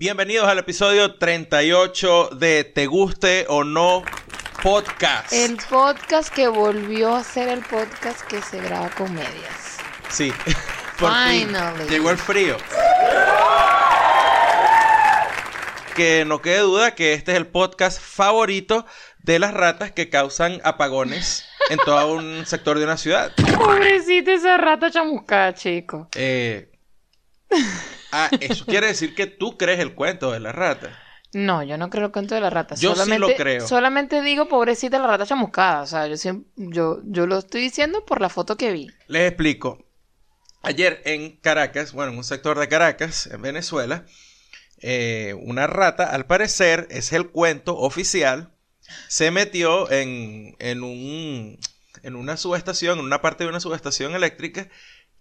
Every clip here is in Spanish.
Bienvenidos al episodio 38 de Te guste o no podcast. El podcast que volvió a ser el podcast que se graba comedias. Sí. Por fin. Finally. Llegó el frío. Que no quede duda que este es el podcast favorito de las ratas que causan apagones en todo un sector de una ciudad. Pobrecita esa rata chamuscada, chico. Eh, ah, eso quiere decir que tú crees el cuento de la rata. No, yo no creo el cuento de la rata. Yo sí solamente, lo creo. Solamente digo pobrecita la rata chamuscada. O sea, yo, siempre, yo, yo lo estoy diciendo por la foto que vi. Les explico. Ayer en Caracas, bueno, en un sector de Caracas, en Venezuela, eh, una rata, al parecer, es el cuento oficial, se metió en, en, un, en una subestación, en una parte de una subestación eléctrica,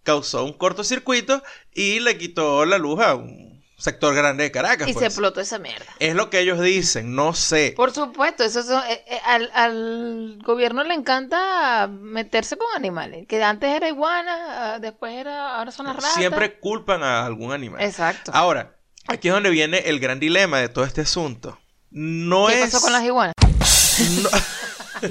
causó un cortocircuito y le quitó la luz a un sector grande de Caracas. Y se pues. explotó esa mierda. Es lo que ellos dicen, no sé. Por supuesto, eso es- eh, eh, al, al gobierno le encanta meterse con animales. Que antes era iguana, ah, después era, ahora son las ratas. Siempre culpan a algún animal. Exacto. Ahora, aquí es donde viene el gran dilema de todo este asunto. No ¿Qué es. pasó con las iguanas? No,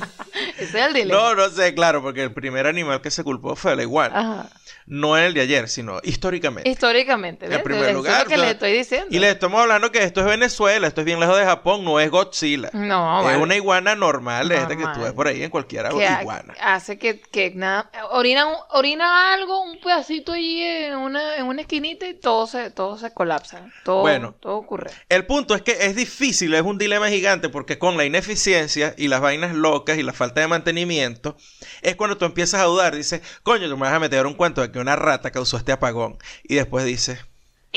es el no, no sé, claro, porque el primer animal que se culpó fue la iguana. Ajá. No el de ayer, sino históricamente. Históricamente, ¿ves? En primer Eso lugar, es lo que le estoy diciendo. Y le estamos hablando que esto es Venezuela, esto es bien lejos de Japón, no es Godzilla. No, es vale. una iguana normal, de esta que tú ves por ahí en cualquier iguana. hace que, que nada orina, orina algo, un pedacito allí en una, en una esquinita y todo se, todo se colapsa. Todo, Bueno. todo ocurre. El punto es que es difícil, es un dilema gigante, porque con la ineficiencia y las vainas locas y la falta de mantenimiento, es cuando tú empiezas a dudar, dices, coño, tú me vas a meter un cuento de que una rata causó este apagón. Y después dices,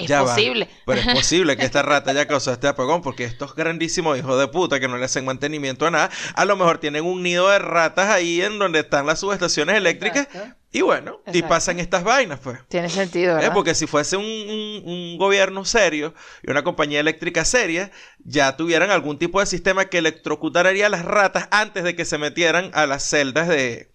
Es ya va, posible. pero es posible que esta rata haya causado este apagón, porque estos grandísimos hijos de puta que no le hacen mantenimiento a nada, a lo mejor tienen un nido de ratas ahí en donde están las subestaciones eléctricas, Exacto. y bueno, y pasan estas vainas, pues. Tiene sentido, ¿Eh? ¿verdad? Porque si fuese un, un- un gobierno serio y una compañía eléctrica seria, ya tuvieran algún tipo de sistema que electrocutaría a las ratas antes de que se metieran a las celdas de,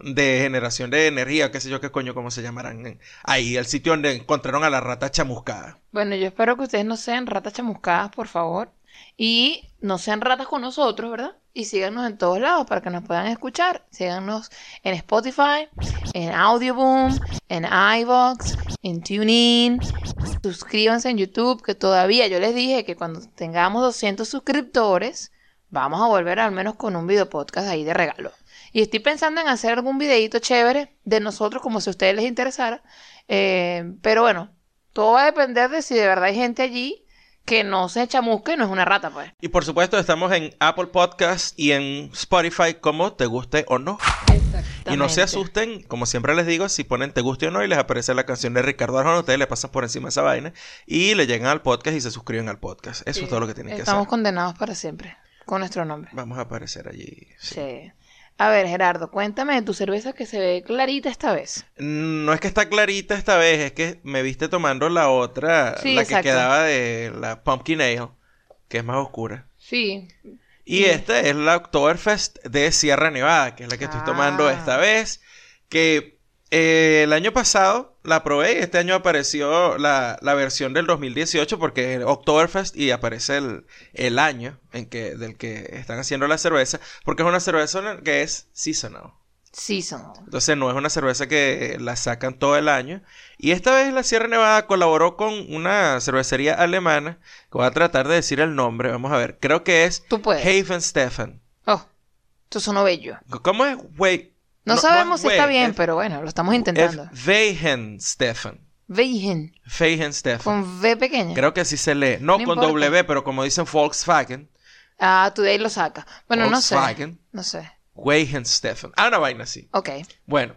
de generación de energía, qué sé yo qué coño, cómo se llamarán. Ahí, el sitio donde encontraron a la rata chamuscada. Bueno, yo espero que ustedes no sean ratas chamuscadas, por favor. Y no sean ratas con nosotros, ¿verdad? Y síganos en todos lados para que nos puedan escuchar. Síganos en Spotify, en Audioboom, en iVoox, en TuneIn. Suscríbanse en YouTube, que todavía yo les dije que cuando tengamos 200 suscriptores, vamos a volver al menos con un video podcast ahí de regalo. Y estoy pensando en hacer algún videito chévere de nosotros, como si a ustedes les interesara. Eh, pero bueno, todo va a depender de si de verdad hay gente allí que no se chamusca y no es una rata, pues. Y por supuesto, estamos en Apple Podcast y en Spotify, como te guste o no. Y no se asusten, como siempre les digo, si ponen te guste o no y les aparece la canción de Ricardo Arjona, ustedes le pasan por encima esa vaina y le llegan al podcast y se suscriben al podcast. Eso es todo lo que tienen que Estamos hacer. condenados para siempre con nuestro nombre. Vamos a aparecer allí. sí. Sí. A ver, Gerardo, cuéntame de tu cerveza que se ve clarita esta vez. No es que está clarita esta vez, es que me viste tomando la otra, Sí, la que quedaba de la Pumpkin Ale, que es más oscura. Sí. Y esta es la Oktoberfest de Sierra Nevada, que es la que estoy tomando Ah. esta vez. Que eh, el año pasado la probé y este año apareció la, la versión del 2018 porque es Oktoberfest y aparece el, el año en que, del que están haciendo la cerveza, porque es una cerveza que es seasonal. Season. Entonces no es una cerveza que la sacan todo el año. Y esta vez la Sierra Nevada colaboró con una cervecería alemana, que voy a tratar de decir el nombre, vamos a ver, creo que es. Haven Stefan. Oh, esto sonó bello. ¿Cómo es? Wey. No, sabemos si está bien, es- pero bueno, lo estamos intentando. Es Weihen Stefan. Weihen, Weihen Stefan. con V pequeña. Creo que así se lee. No, No con importa. W, pero como dicen Volkswagen. Ah, tú de ahí lo sacas. Bueno, no sé. Volkswagen. No sé. Weihen Stefan. Ah, una vaina así. Ok. Bueno.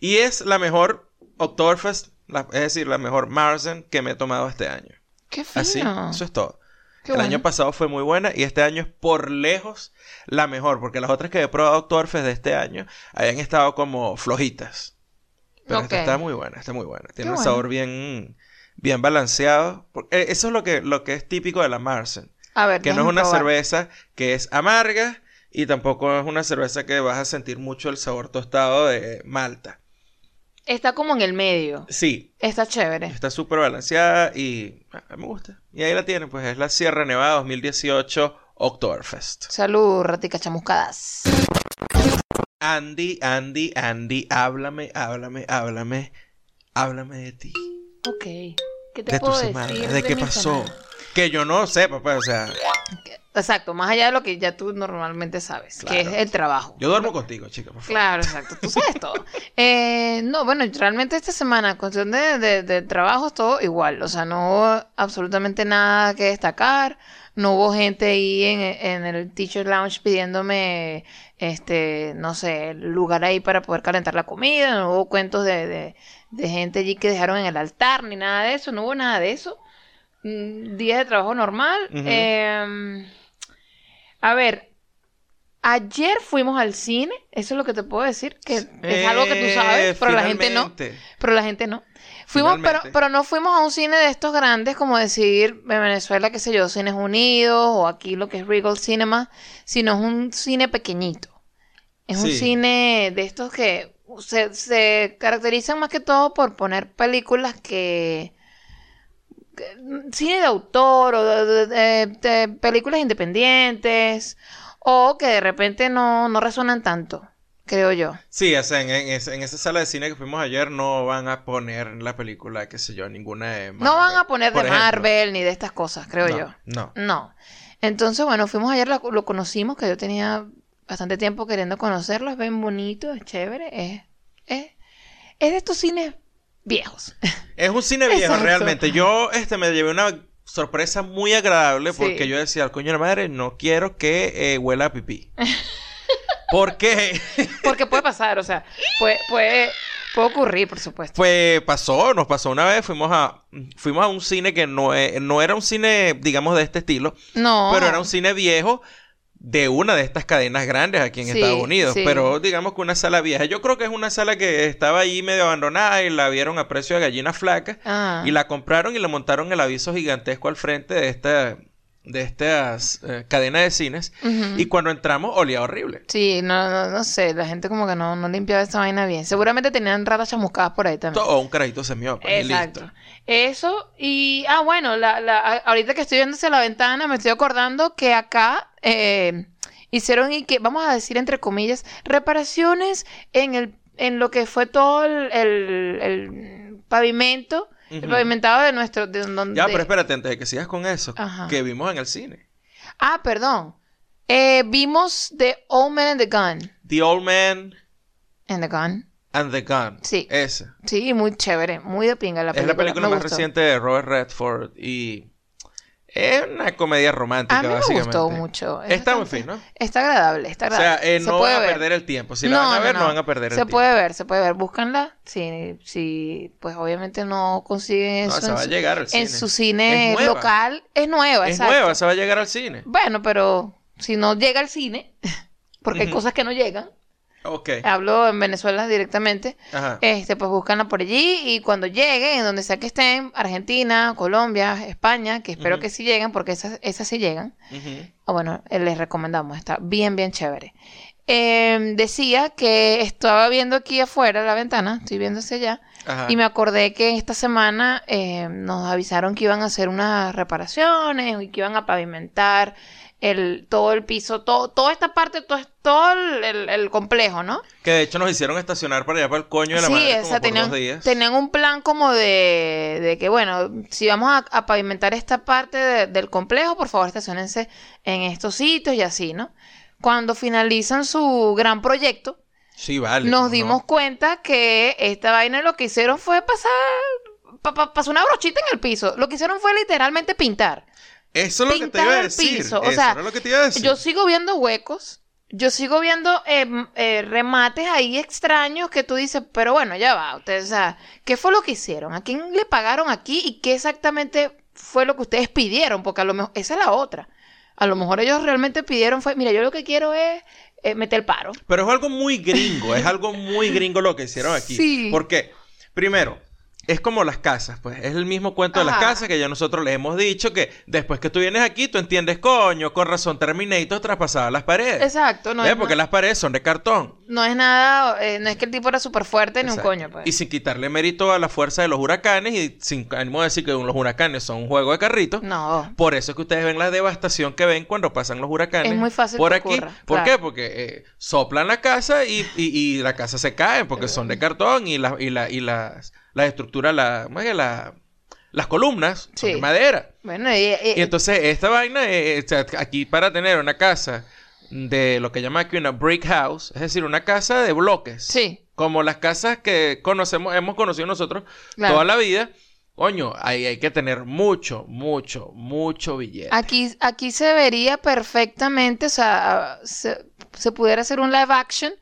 Y es la mejor Oktoberfest, la- es decir, la mejor Marzen que me he tomado este año. Qué fino. Así, eso es todo. Qué el bueno. año pasado fue muy buena y este año es por lejos la mejor, porque las otras que he probado Oktoberfest de este año habían estado como flojitas. Pero esta está muy buena, está muy buena. Tiene un bueno. sabor bien, bien balanceado. Porque, eh, eso es lo que, lo que es típico de la Marsen. A ver, Que no es una probar. cerveza que es amarga y tampoco es una cerveza que vas a sentir mucho el sabor tostado de Malta. Está como en el medio. Sí, Está chévere. está súper balanceada y ah, me gusta. Y ahí la tienen, pues es la Sierra Nevada 2018 Oktoberfest. Salud, raticas chamuscadas. Andy, Andy, Andy, háblame, háblame, háblame, háblame de ti. Ok. ¿Qué te De tu puedo semana, decir? de qué pasó. semana? Que yo no sepa, pues, o sea, Exacto, más allá de lo que ya tú normalmente sabes, que es el trabajo. yo duermo contigo, chica, por favor. Claro, exacto. Tú sabes todo. Eh, no, bueno, realmente esta semana, cuestión de, de, de trabajo, es todo igual. O sea, no hubo absolutamente nada que destacar. No hubo gente ahí en, en el Teacher Lounge pidiéndome, este, no sé, lugar ahí para poder calentar la comida. No hubo cuentos de, de, de gente allí que dejaron en el altar, ni nada de eso. No hubo nada de eso. Mm, Día de trabajo normal. A ver, Ayer fuimos al cine, eso es lo que te puedo decir, que es algo que tú sabes, Eh, pero la gente no. Pero la gente no. Fuimos, pero, pero no fuimos a un cine de estos grandes, como decir en Venezuela, qué sé yo, Cines Unidos o aquí lo que es Regal Cinema, sino es un cine pequeñito. Es un cine de estos que se, se caracterizan más que todo por poner películas que... Cine de autor o de, de- de- de películas independientes o que de repente no, no resuenan tanto, creo yo. Sí, o sea, en, en esa, en esa sala de cine que fuimos ayer no van a poner la película, qué sé yo, ninguna de No van a poner de ejemplo. Marvel ni de estas cosas, creo No, yo. No. No. Entonces, bueno, fuimos ayer, lo, lo conocimos, que yo tenía bastante tiempo queriendo conocerlo. Es bien bonito, es chévere. Es, es, es de estos cines viejos. Es un cine viejo, Exacto. realmente. Yo este, me llevé una sorpresa muy agradable Sí. porque yo decía, al coño de la madre, no quiero que eh, huela a pipí. Porque Porque puede pasar, o sea, puede, puede, puede ocurrir, por supuesto. pues pasó, nos pasó una vez, fuimos a, fuimos a un cine que no, e- no era un cine, digamos, de este estilo, No. pero era un cine viejo de una de estas cadenas grandes aquí en Sí, Estados Unidos. sí. Pero digamos que una sala vieja. Yo creo que es una sala que estaba ahí medio abandonada y la vieron a precio de gallina flaca. Ah. Y la compraron y le montaron el aviso gigantesco al frente de esta de estas eh, cadenas de cines. Y cuando entramos olía horrible. Sí, no, no, no sé, la gente como que no, no limpiaba esa vaina bien. Seguramente tenían ratas chamuscadas por ahí también. O un carajito se mió, pues, y Exacto. listo. Eso, y ah, bueno, la, la, ahorita que estoy viendo hacia la ventana, me estoy acordando que acá eh, hicieron, y que, vamos a decir entre comillas, reparaciones en el, en lo que fue todo el, el- el pavimento, el Ujú. pavimentado de nuestro, de donde. Ya, pero espérate, antes de que sigas con eso, Ajá. que vimos en el cine. Ah, perdón. Eh, vimos The Old Man and the Gun. The Old Man And the Gun. and the Gun. Sí. Esa. Sí, muy chévere, muy de pinga la Es película. la película me más gustó. reciente de Robert Redford y es una comedia romántica, A mí me básicamente. gustó mucho. Es Está muy fino. Está agradable, está O sea, agradable. eh, Se no puede van a ver. perder el tiempo. Si la van a ver, no, van a perder el Se tiempo. puede ver, se puede ver. Búscanla. Si, si pues obviamente no consiguen No, eso en, va a llegar al cine. en su cine Es nueva. local. Es nueva, Es exacto. nueva, se va a llegar al cine. Bueno, pero si no llega al cine, porque hay cosas que no llegan, Ok. hablo en Venezuela directamente, Ajá. este, pues búscanla por allí y cuando lleguen, en donde sea que estén, Argentina, Colombia, España, que espero que sí lleguen, porque esas, esas sí llegan. Ah, bueno, eh, les recomendamos, está bien, bien chévere. Eh, decía que estaba viendo aquí afuera la ventana, estoy viendo hacia allá, Ajá. y me acordé que esta semana eh, nos avisaron que iban a hacer unas reparaciones y que iban a pavimentar el, todo el piso, todo, toda esta parte, todo, todo el, el- complejo, ¿no? Que de hecho nos hicieron estacionar para allá para el coño de la sí, madre o como sea, por tenían, dos días. tenían un plan como de, de que, bueno, si vamos a, a pavimentar esta parte de- del complejo, por favor estacionense en estos sitios y así, ¿no? Cuando finalizan su gran proyecto, Sí, vale. nos ¿no? dimos cuenta que esta vaina lo que hicieron fue pasar, pa- pa- pasó una brochita en el piso. Lo que hicieron fue literalmente pintar. Eso es lo que te iba a decir. piso, o Eso sea, era lo que te iba a decir. Yo sigo viendo huecos. Yo sigo viendo eh, m- eh, remates ahí extraños que tú dices, pero bueno, ya va. Ustedes, o sea, ¿qué fue lo que hicieron? ¿A quién le pagaron aquí? ¿Y qué exactamente fue lo que ustedes pidieron? Porque a lo mejor, esa es la otra. A lo mejor ellos realmente pidieron fue, mira, yo lo que quiero es eh, meter el paro. Pero es algo muy gringo, es algo muy gringo lo que hicieron aquí. Sí. Porque, primero, es como las casas, pues es el mismo cuento de las casas que ya nosotros les hemos dicho que después que tú vienes aquí, tú entiendes, coño, con razón Terminator traspasaba las paredes. Exacto, no es Porque no- las paredes son de cartón. no es nada, eh, no es que el tipo era súper fuerte ni un coño, pues. Y sin quitarle mérito a la fuerza de los huracanes y sin ánimo de decir que los huracanes son un juego de carritos. No. Por eso es que ustedes ven la devastación que ven cuando pasan los huracanes. Es muy fácil Por que aquí. ocurra, ¿Por claro. qué? Porque eh, soplan la casa y, y- y la casa se cae porque son de cartón y, la, y, la, y las, las estructuras, la, ¿cómo es que la- las columnas son de madera. Bueno, y, y- Y entonces esta vaina, eh, o sea, aquí para tener una casa de lo que llama aquí una brick house, es decir, una casa de bloques. sí, Como las casas que conocemos, hemos conocido nosotros Claro. toda la vida. Coño, ahí hay que tener mucho, mucho, mucho billete. aquí, aquí se vería perfectamente, o sea, se, se pudiera hacer un live action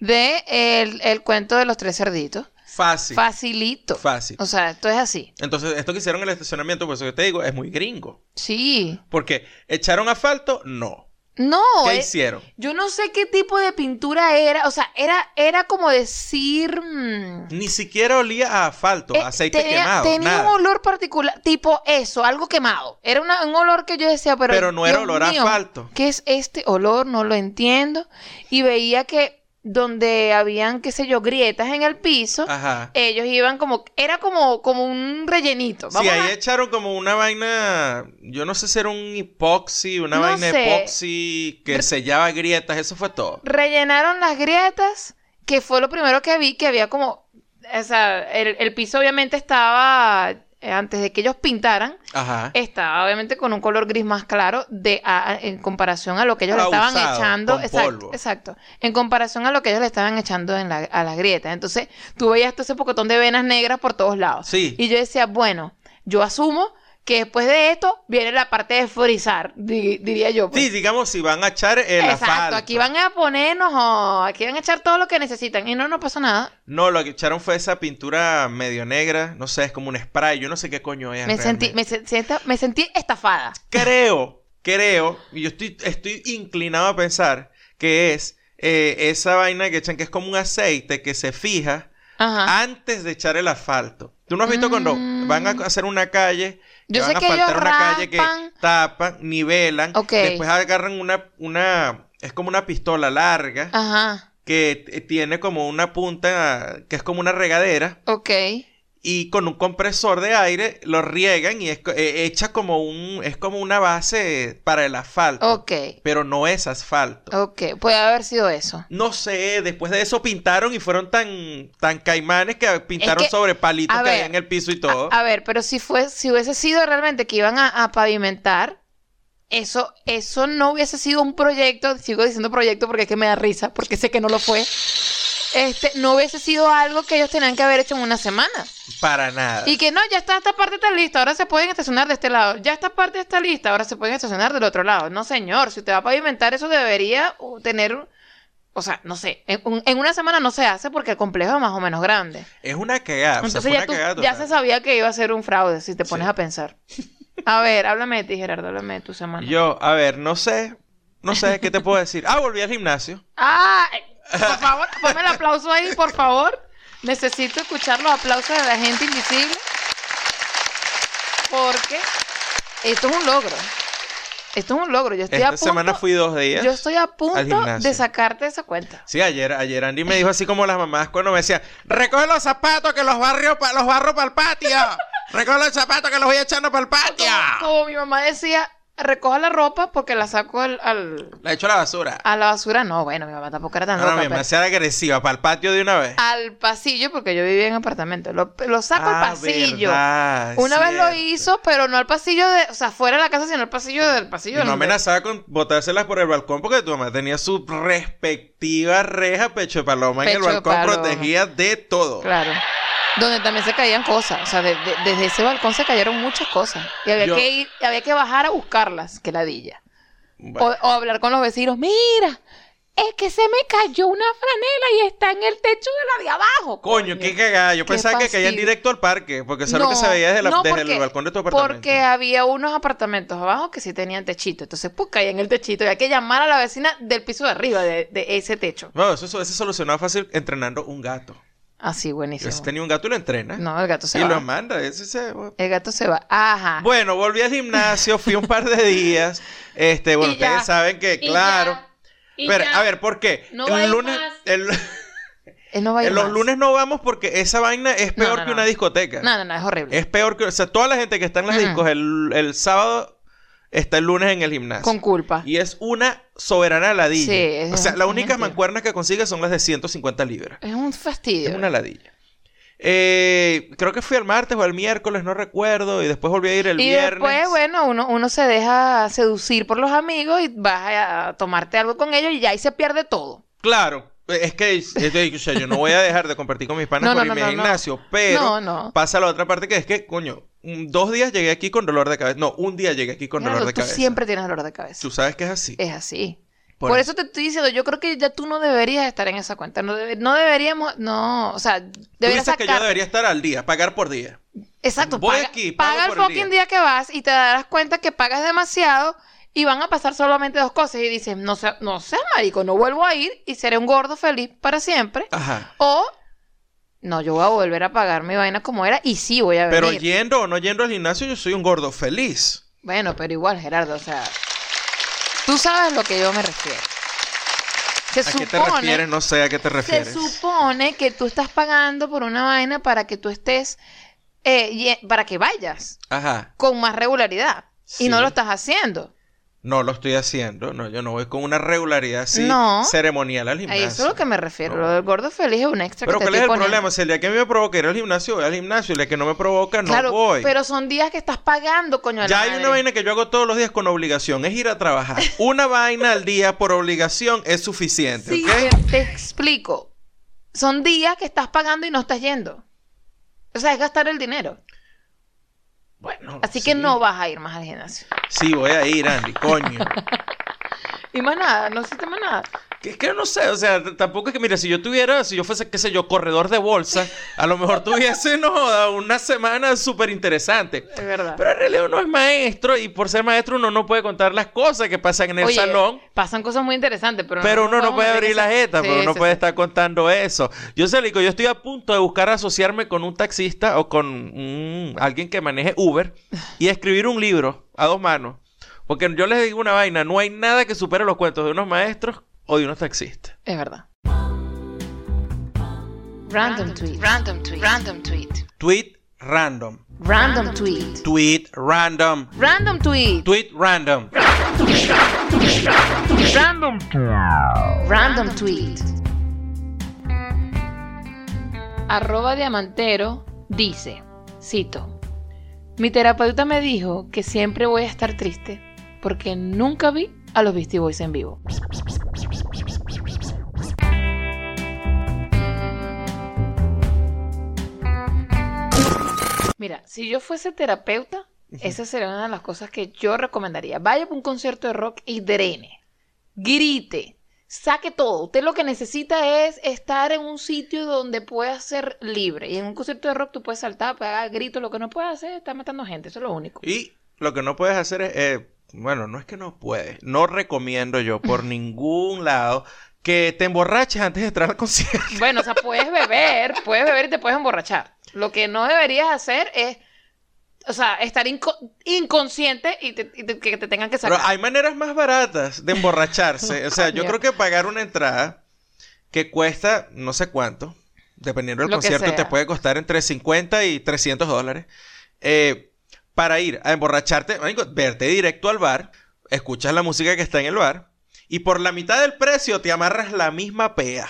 de el, el cuento de los tres cerditos. Fácil. Facilito. Fácil. O sea, esto es así. Entonces, esto que hicieron en el estacionamiento, por eso que te digo, es muy gringo. Sí. Porque echaron asfalto, no. No, ¿Qué eh, hicieron? yo no sé qué tipo de pintura era, o sea, era, era como decir... mm, Ni siquiera olía a asfalto, eh, aceite tenía, quemado, tenía nada. un olor particular, tipo eso, algo quemado. Era una- un olor que yo decía, pero... Pero no era olor a asfalto. ¿Qué es este olor? No lo entiendo. Y veía que donde habían, qué sé yo, grietas en el piso, Ajá. ellos iban como... Era como, como un rellenito. Sí, Vamos ahí a- echaron como una vaina, yo no sé si era un epoxi, una No vaina sé. epoxi que sellaba grietas, eso fue todo. rellenaron las grietas, que fue lo primero que vi, que había como, o sea, el, el piso obviamente estaba, antes de que ellos pintaran, Ajá. estaba obviamente con un color gris más claro de a- en comparación a lo que ellos le estaban usado, echando, con exacto, polvo. exacto, en comparación a lo que ellos le estaban echando en la, a las grietas. Entonces, tú veías todo ese pocotón de venas negras por todos lados. Sí. Y yo decía, bueno, yo asumo que después de esto viene la parte de frizar, di- diría yo. pues. Sí, digamos, si van a echar el Exacto, asfalto. aquí van a ponernos, oh, aquí van a echar todo lo que necesitan y no, no pasa nada. No, lo que echaron fue esa pintura medio negra, no sé, es como un spray, yo no sé qué coño es. Me sentí, me, se- me sentí estafada. Creo, creo, y yo estoy, estoy inclinado a pensar que es eh, esa vaina que echan, que es como un aceite que se fija Ajá. antes de echar el asfalto. ¿Tú no has visto cuando Mm. van a hacer una calle? Yo van sé a que ellos una calle que tapan, nivelan, Ok. después agarran una, una, es como una pistola larga Ajá. que tiene como una punta que es como una regadera Ok. Y con un compresor de aire lo riegan y es eh, echa como un, es como una base para el asfalto, Ok. pero no es asfalto. Ok. Puede haber sido eso. No sé, después de eso pintaron y fueron tan, tan caimanes que pintaron que, sobre palitos que ver, había en el piso y todo. A, a ver, pero si fue, si hubiese sido realmente que iban a, a pavimentar, eso, eso no hubiese sido un proyecto, sigo diciendo proyecto porque es que me da risa, porque sé que no lo fue. Este, no hubiese sido algo que ellos tenían que haber hecho en una semana. Para nada. Y que no, ya está, esta parte está lista, ahora se pueden estacionar de este lado. Ya esta parte está lista, ahora se pueden estacionar del otro lado. No, señor, si usted va a pavimentar, eso debería tener. O sea, no sé, en, un- en una semana no se hace porque el complejo es más o menos grande. Es una cagada. o sea, Entonces ya, una tú- cagada ya se sabía que iba a ser un fraude, si te pones Sí. a pensar. A ver, háblame de ti, Gerardo, háblame de tu semana. Yo, a ver, no sé, no sé qué te puedo decir. Ah, volví al gimnasio. ¡Ah! Por favor, ponme el aplauso ahí, por favor. Necesito escuchar los aplausos de la gente invisible. Porque esto es un logro. Esto es un logro. Yo estoy a Esta punto, semana fui dos días. Yo estoy a punto de sacarte esa cuenta. Sí, ayer, ayer Andy me dijo así como las mamás cuando me decían, recoge los zapatos que los barrio pa- los barro para el patio. recoge los zapatos que los voy echando para el patio. Como, como mi mamá decía, recoja la ropa porque la saco al, al- La echo a la basura. a la basura. No, bueno, mi mamá tampoco era tan No, no, loca. mi mamá pero- agresiva, para el patio de una vez. al pasillo, porque yo vivía en apartamento. Lo, lo saco al Ah, pasillo. verdad, Una vez lo hizo, pero no al pasillo de, o sea, fuera de la casa, sino al pasillo del pasillo. Y no amenazaba con botárselas por el balcón porque tu mamá tenía su respectiva reja pecho de paloma en el Pecho balcón paloma. protegida de todo. Claro. Donde también se caían cosas. O sea, de- de- desde ese balcón se cayeron muchas cosas. Y había Yo- que ir, había que bajar a buscarlas, que ladilla. Bueno, O, o hablar con los vecinos. Mira, es que se me cayó una franela y está en el techo de la de abajo. coño, qué cagada. Yo Qué pensaba que caían directo al parque porque eso es lo que se veía desde, la- no, desde el balcón de tu apartamento. Porque había unos apartamentos abajo que sí tenían techito. Entonces, pues caía en el techito. Y hay que llamar a la vecina del piso de arriba de, de ese techo. No, eso, eso se solucionaba fácil entrenando un gato. Así, Yo buenísimo. si tenía un gato y lo entrena. No, el gato se y va. lo manda. Ese se... El gato se va. Ajá. Bueno, volví al gimnasio, fui un par de días. Este, bueno, Y ya. ustedes saben que, Y claro. ya. Y Pero, ya. a ver, ¿por qué? No el lunes, más. El- Él no va a ir en los más. lunes no vamos porque esa vaina es No, peor no, que una discoteca. No, no, no, es horrible. Es peor que... O sea, toda la gente que está en las discos el, el sábado está el lunes en el gimnasio. Con culpa. Y es una soberana ladilla. Sí, es o sea, las únicas mancuernas que consigue son las de 150 libras. Es un fastidio. Es una ladilla. Eh, creo que fui el martes o el miércoles, no recuerdo. Y después volví a ir el y viernes. después, bueno, uno, uno se deja seducir por los amigos y vas a tomarte algo con ellos y ya ahí se pierde todo. Claro. Es que es de- o sea, yo no voy a dejar de compartir con mis panas No, por no, irme no, al gimnasio. Pero pasa la otra parte que es que, coño, dos días llegué aquí con dolor de cabeza. No, un día llegué aquí con Claro, dolor de tú cabeza. siempre tienes dolor de cabeza. Tú sabes que es así. Es así. Por Por, eso. eso te estoy diciendo, yo creo que ya tú no deberías estar en esa cuenta. No, debe- no deberíamos, no, o sea, Tú deberías dices que yo debería estar al día, pagar por día. Exacto, Voy paga, aquí, pago paga el por el fucking día. día. que vas y te darás cuenta que pagas demasiado y van a pasar solamente dos cosas. Y dices, no sé, no sé, marico, no vuelvo a ir y seré un gordo feliz para siempre. Ajá. O, no, yo voy a volver a pagar mi vaina como era y sí voy a venir. Pero yendo o no yendo al gimnasio, yo soy un gordo feliz. Bueno, pero igual, Gerardo, o sea, tú sabes a lo que yo me refiero. Se ¿A qué te supone, refieres? No sé a qué te se refieres. supone que tú estás pagando por una vaina para que tú estés, eh, para que vayas Ajá. con más regularidad. Sí. Y no lo estás haciendo. No lo estoy haciendo. No, yo no voy con una regularidad así No. ceremonial al A gimnasio. eso es lo que me refiero. No. Lo del gordo feliz es un extra Pero que ¿cuál es el problema? Si el día que a me provoca ir al gimnasio, voy al gimnasio. El día que no me provoca, no claro, voy. pero son días que estás pagando, coño. la Ya hay madre. una vaina que yo hago todos los días con obligación. Es ir a trabajar. Una vaina al día por obligación es suficiente, Sí, te explico. Son días que estás pagando y no estás yendo. O sea, es gastar el dinero. Bueno. Así sí. que no vas a ir más al gimnasio. Sí, voy a ir, Andy, coño. Y más nada, no hiciste más nada. Que, que no sé, o sea, tampoco es que, mira, si yo tuviera, si yo fuese, qué sé yo, corredor de bolsa, a lo mejor tuviese, no, una semana súper interesante. Es verdad. Pero en realidad uno es maestro y por ser maestro uno no puede contar las cosas que pasan en el Oye, salón. Pasan cosas muy interesantes, pero, Pero uno no puede abrir la jeta, Sí, pero uno sí, puede sí. estar contando eso. Yo sé, Lico, yo estoy a punto de buscar asociarme con un taxista o con un- alguien que maneje Uber y escribir un libro a dos manos. Porque yo les digo una vaina, no hay nada que supere los cuentos de unos maestros o de unos taxistas. Es verdad. Random tweet. Random tweet. Random tweet. Tweet random. Random tweet. Tweet random. Random tweet. Tweet random. Random. Random tweet. Arroba diamantero dice, cito, mi terapeuta me dijo que siempre voy a estar triste porque nunca vi a los Beastie Boys en vivo. Mira, si yo fuese terapeuta, esa sería una de las cosas que yo recomendaría. Vaya a un concierto de rock y drene. Grite. Saque todo. Usted lo que necesita es estar en un sitio donde pueda ser libre. Y en un concierto de rock tú puedes saltar, pegar gritos. Lo que no puedes hacer es estar matando gente. Eso es lo único. Y lo que no puedes hacer es, eh, bueno, no es que no puedes, no recomiendo yo por ningún lado que te emborraches antes de entrar al concierto. Bueno, o sea, puedes beber, puedes beber y te puedes emborrachar. Lo que no deberías hacer es, o sea, estar inco- inconsciente y, te- y te- que te tengan que Pero sacar. hay maneras más baratas de emborracharse. O sea, yo creo que pagar una entrada que cuesta no sé cuánto, dependiendo del Lo concierto, te puede costar entre 50 y 300 dólares. eh, para ir a emborracharte, verte directo al bar, escuchas la música que está en el bar y por la mitad del precio te amarras la misma pea.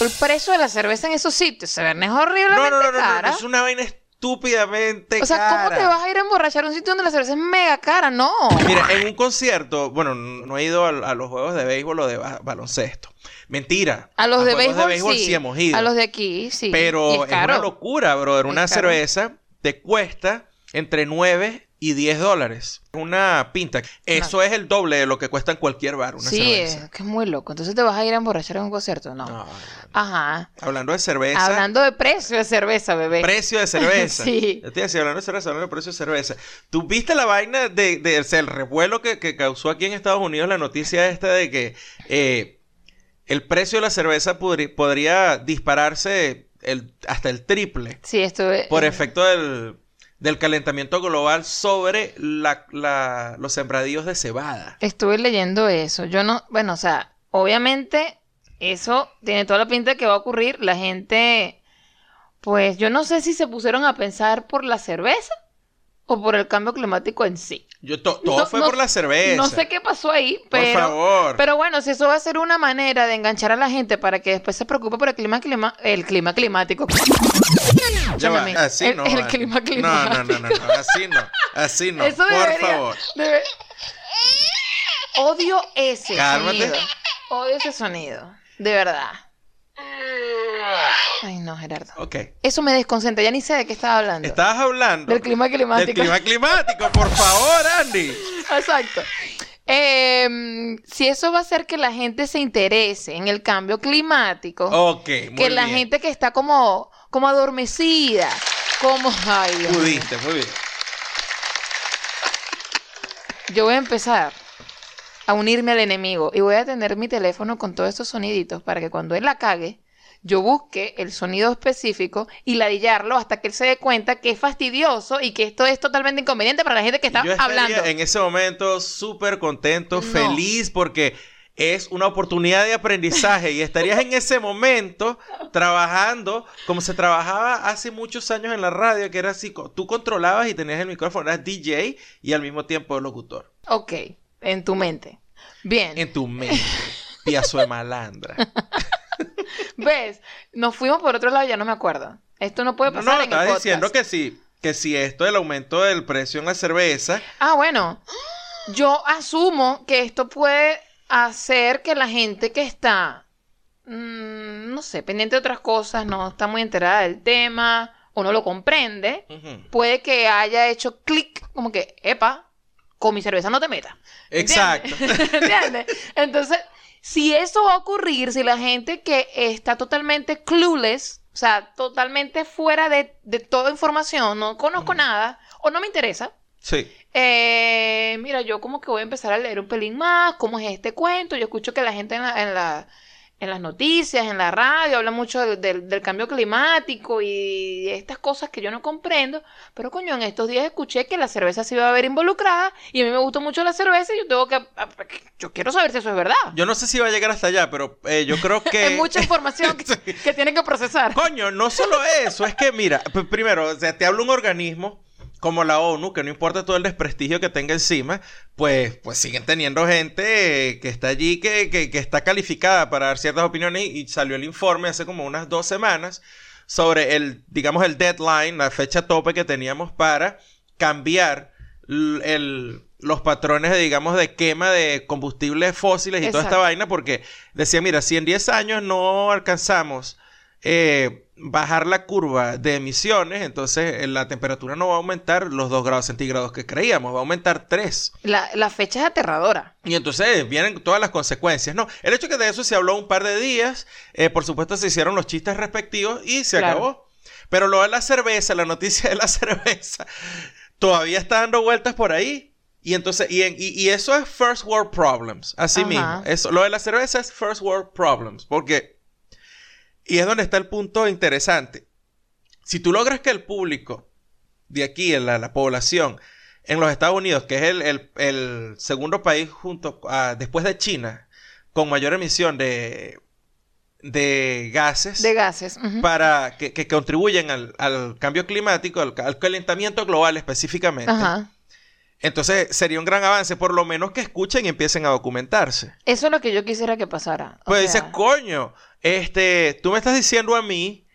El precio de la cerveza en esos sitios se ven es horriblemente No, no, no, no, no, cara. es una vaina estúpidamente O sea, ¿cómo cara. te vas a ir a emborrachar a un sitio donde la cerveza es mega cara? No. Mira, en un concierto, bueno, no he ido a, a los juegos de béisbol o de ba- baloncesto. Mentira. A los de juegos béisbol, sí. hemos ido. A los de aquí, sí. Pero es una locura, brother. Una caro. cerveza te cuesta entre 9 y 10 dólares. Una pinta. Eso es el doble de lo que cuesta en cualquier bar, una sí, cerveza. es que es muy loco. Entonces te vas a ir a emborrachar en un concierto, no. Ajá. Hablando de cerveza. Hablando de precio de cerveza, bebé. Precio de cerveza. Sí. Yo te decía, hablando de cerveza, hablando de precio de cerveza. ¿Tú viste la vaina de, de- o sea, el revuelo que, que causó aquí en Estados Unidos la noticia esta de que eh, el precio de la cerveza podría dispararse el- hasta el triple Sí, esto es. por efecto del, del calentamiento global sobre la- la- los sembradíos de cebada? Estuve leyendo eso. Yo no. Bueno, o sea, obviamente eso tiene toda la pinta de que va a ocurrir. La gente, pues yo no sé si se pusieron a pensar por la cerveza o por el cambio climático en sí. Yo to- todo No- fue no- por la cerveza. No sé qué pasó ahí, Por pero... favor. Pero bueno, si eso va a ser una manera de enganchar a la gente para que después se preocupe por el clima, clima el clima climático. Ya va, así el- no. el clima No, no, no, no, climático. no, así no. Así no. Eso por debería- favor. debe- Odio ese Cálmate. sonido. Odio ese sonido. De verdad. Ay, no, Gerardo. Ok. Eso me desconcentra. Ya ni sé de qué estaba hablando. Estabas hablando Del clima climático. del clima climático, por favor, Andy. Exacto. Em, si eso va a hacer que la gente se interese en el cambio climático, Ok, muy que la gente que está como, como adormecida, como... Ay, Dios. Pudiste, muy bien. Yo voy a empezar a unirme al enemigo y voy a tener mi teléfono con todos estos soniditos para que cuando él la cague, yo busque el sonido específico y ladillarlo hasta que él se dé cuenta que es fastidioso y que esto es totalmente inconveniente para la gente que está Yo hablando. en ese momento súper contento, No. feliz, porque es una oportunidad de aprendizaje y estarías en ese momento trabajando como se trabajaba hace muchos años en la radio, que era así, tú controlabas y tenías el micrófono, eras DJ y al mismo tiempo locutor. Ok, en tu mente. Bien. En tu mente, piazo de malandra. ¿Ves? Nos fuimos por otro lado, ya no me acuerdo. Esto no puede No, pasar no, en el podcast. diciendo que sí, que si esto del aumento del precio en la cerveza, Ah, bueno. Yo asumo que esto puede hacer que la gente que está, mm, no sé, pendiente de otras cosas, no está muy enterada del tema o no lo comprende, puede que haya hecho clic, como que, epa, con mi cerveza no te metas. Exacto. ¿Entiendes? Entonces, si eso va a ocurrir, si la gente que está totalmente clueless, o sea, totalmente fuera de, de toda información, no conozco nada o no me interesa, sí. eh, mira, yo como que voy a empezar a leer un pelín más, cómo es este cuento. Yo escucho que la gente en, la- en, la- en las noticias, en la radio, habla mucho del, del- del cambio climático y estas cosas que yo no comprendo. Pero coño, en estos días escuché que la cerveza se iba a ver involucrada y a mí me gustó mucho la cerveza y yo tengo que... Yo quiero saber si eso es verdad. Yo no sé si va a llegar hasta allá, pero eh, yo creo que... Es mucha información que, Sí. que tienen que procesar. Coño, no solo eso, es que mira, primero, o sea, te habla un organismo como la ONU, que no importa todo el desprestigio que tenga encima, pues, pues siguen teniendo gente eh, que está allí, que, que, que está calificada para dar ciertas opiniones y, y salió el informe hace como unas dos semanas sobre el, digamos, el deadline, la fecha tope que teníamos para cambiar el- los patrones, de, digamos, de quema de combustibles fósiles y toda esta vaina, porque decía, mira, si en 10 años no alcanzamos eh, bajar la curva de emisiones, entonces eh, la temperatura no va a aumentar los 2 grados centígrados que creíamos, va a aumentar 3. La, la fecha es aterradora. Y entonces vienen todas las consecuencias, ¿no? El hecho que de eso se habló un par de días, eh, por supuesto se hicieron los chistes respectivos y se Claro. acabó. Pero lo de la cerveza, la noticia de la cerveza, todavía está dando vueltas por ahí. Y entonces, y, en- y- y eso es first world problems, así Ajá. mismo. Eso, lo de la cerveza es first world problems, porque, y es donde está el punto interesante. Si tú logras que el público de aquí, en la, la población, en los Estados Unidos, que es el, el- el segundo país junto a, después de China, con mayor emisión de, de gases De gases. para que, que contribuyen al, al cambio climático, al, al calentamiento global específicamente. Ajá. Entonces sería un gran avance, por lo menos que escuchen y empiecen a documentarse. Eso es lo que yo quisiera que pasara. O Pues sea, dices, coño, este, tú me estás diciendo a mí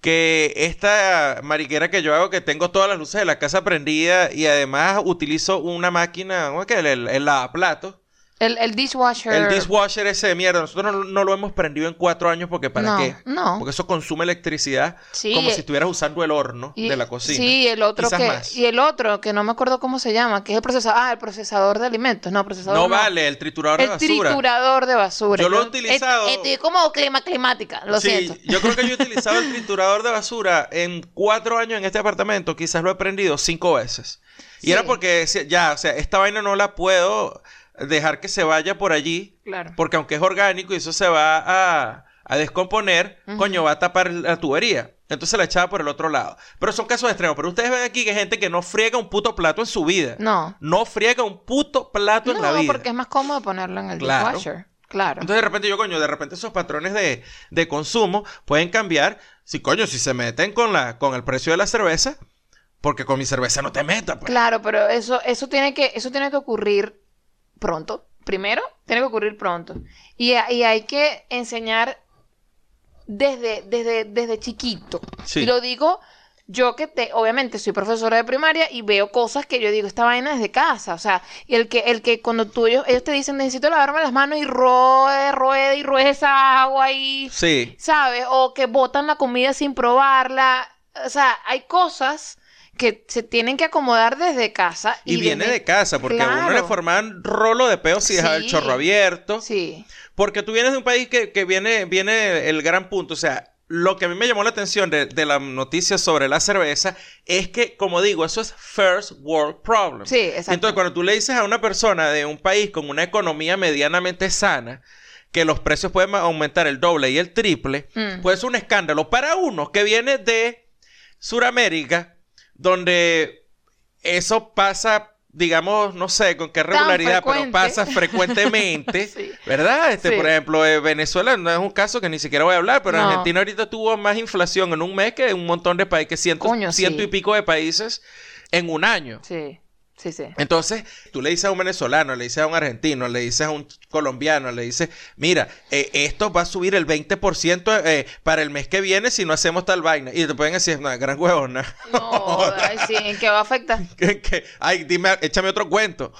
que esta mariquera que yo hago, que tengo todas las luces de la casa prendidas y además utilizo una máquina, ¿cómo es que? El, el, el lavaplatos. El, el dishwasher. El dishwasher ese de mierda. Nosotros no, no lo hemos prendido en cuatro años porque ¿para no, qué? No. Porque eso consume electricidad Sí, como eh, si estuvieras usando el horno y- de la cocina. Sí, el otro Quizás que más. y el otro que no me acuerdo cómo se llama, que es el procesador, ah, el procesador de alimentos, no, procesador No vale, el triturador El de basura. triturador de basura. Yo lo he utilizado- Est- Estoy como clima climática, lo sí, siento. yo creo que yo he utilizado el triturador de basura en cuatro años en este apartamento, quizás lo he prendido cinco veces. Y Sí. era porque decía, ya, o sea, esta vaina no la puedo dejar que se vaya por allí, Claro. porque aunque es orgánico y eso se va a, a descomponer, coño, va a tapar la tubería. Entonces la echaba por el otro lado. Pero son casos extremos. Pero ustedes ven aquí que hay gente que no friega un puto plato en su vida. No. No friega un puto plato en la No, vida. porque es más cómodo ponerlo en el Claro. dishwasher. Claro. Entonces de repente yo, coño, de repente esos patrones de, de consumo pueden cambiar. Si, coño, si se meten con, la, con el precio de la cerveza, porque con mi cerveza no te metas, pues. Claro, pero eso, eso tiene que, eso tiene que ocurrir pronto. Primero, tiene que ocurrir pronto. Y, y hay que enseñar desde, desde, desde chiquito. Sí. Y lo digo yo que te, obviamente soy profesora de primaria y veo cosas que yo digo, esta vaina desde casa. O sea, y el que, el que cuando tú ellos, ellos te dicen necesito lavarme las manos y ruede, ruede y ruede esa agua y Sí. ¿sabes? O que botan la comida sin probarla. O sea, hay cosas que se tienen que acomodar desde casa. Y, viene desde- de casa, porque a uno le Claro. formaban rolo de peo si dejaba el Sí. chorro abierto. Sí. Porque tú vienes de un país que, que viene, viene el gran punto. O sea, lo que a mí me llamó la atención de, de la noticia sobre la cerveza es que, como digo, eso es first world problem. Sí, exacto. Entonces, cuando tú le dices a una persona de un país con una economía medianamente sana que los precios pueden aumentar el doble y el triple, Mm. pues es un escándalo para uno que viene de Sudamérica, donde eso pasa, digamos, no sé con qué regularidad, pero pasa frecuentemente, Sí. ¿verdad? Este, Sí. Por ejemplo, eh, Venezuela no es un caso que ni siquiera voy a hablar, pero No. Argentina ahorita tuvo más inflación en un mes que un montón de países, que ciento, Coño, sí. ciento y pico de países en un año. Sí, sí, sí. Entonces, tú le dices a un venezolano, le dices a un argentino, le dices a un colombiano, le dices, mira, eh, esto va a subir el 20% eh, para el mes que viene si no hacemos tal vaina. Y te pueden decir, no, gran huevona. No, ay, sí, ¿en qué va a afectar? ay, dime, échame otro cuento.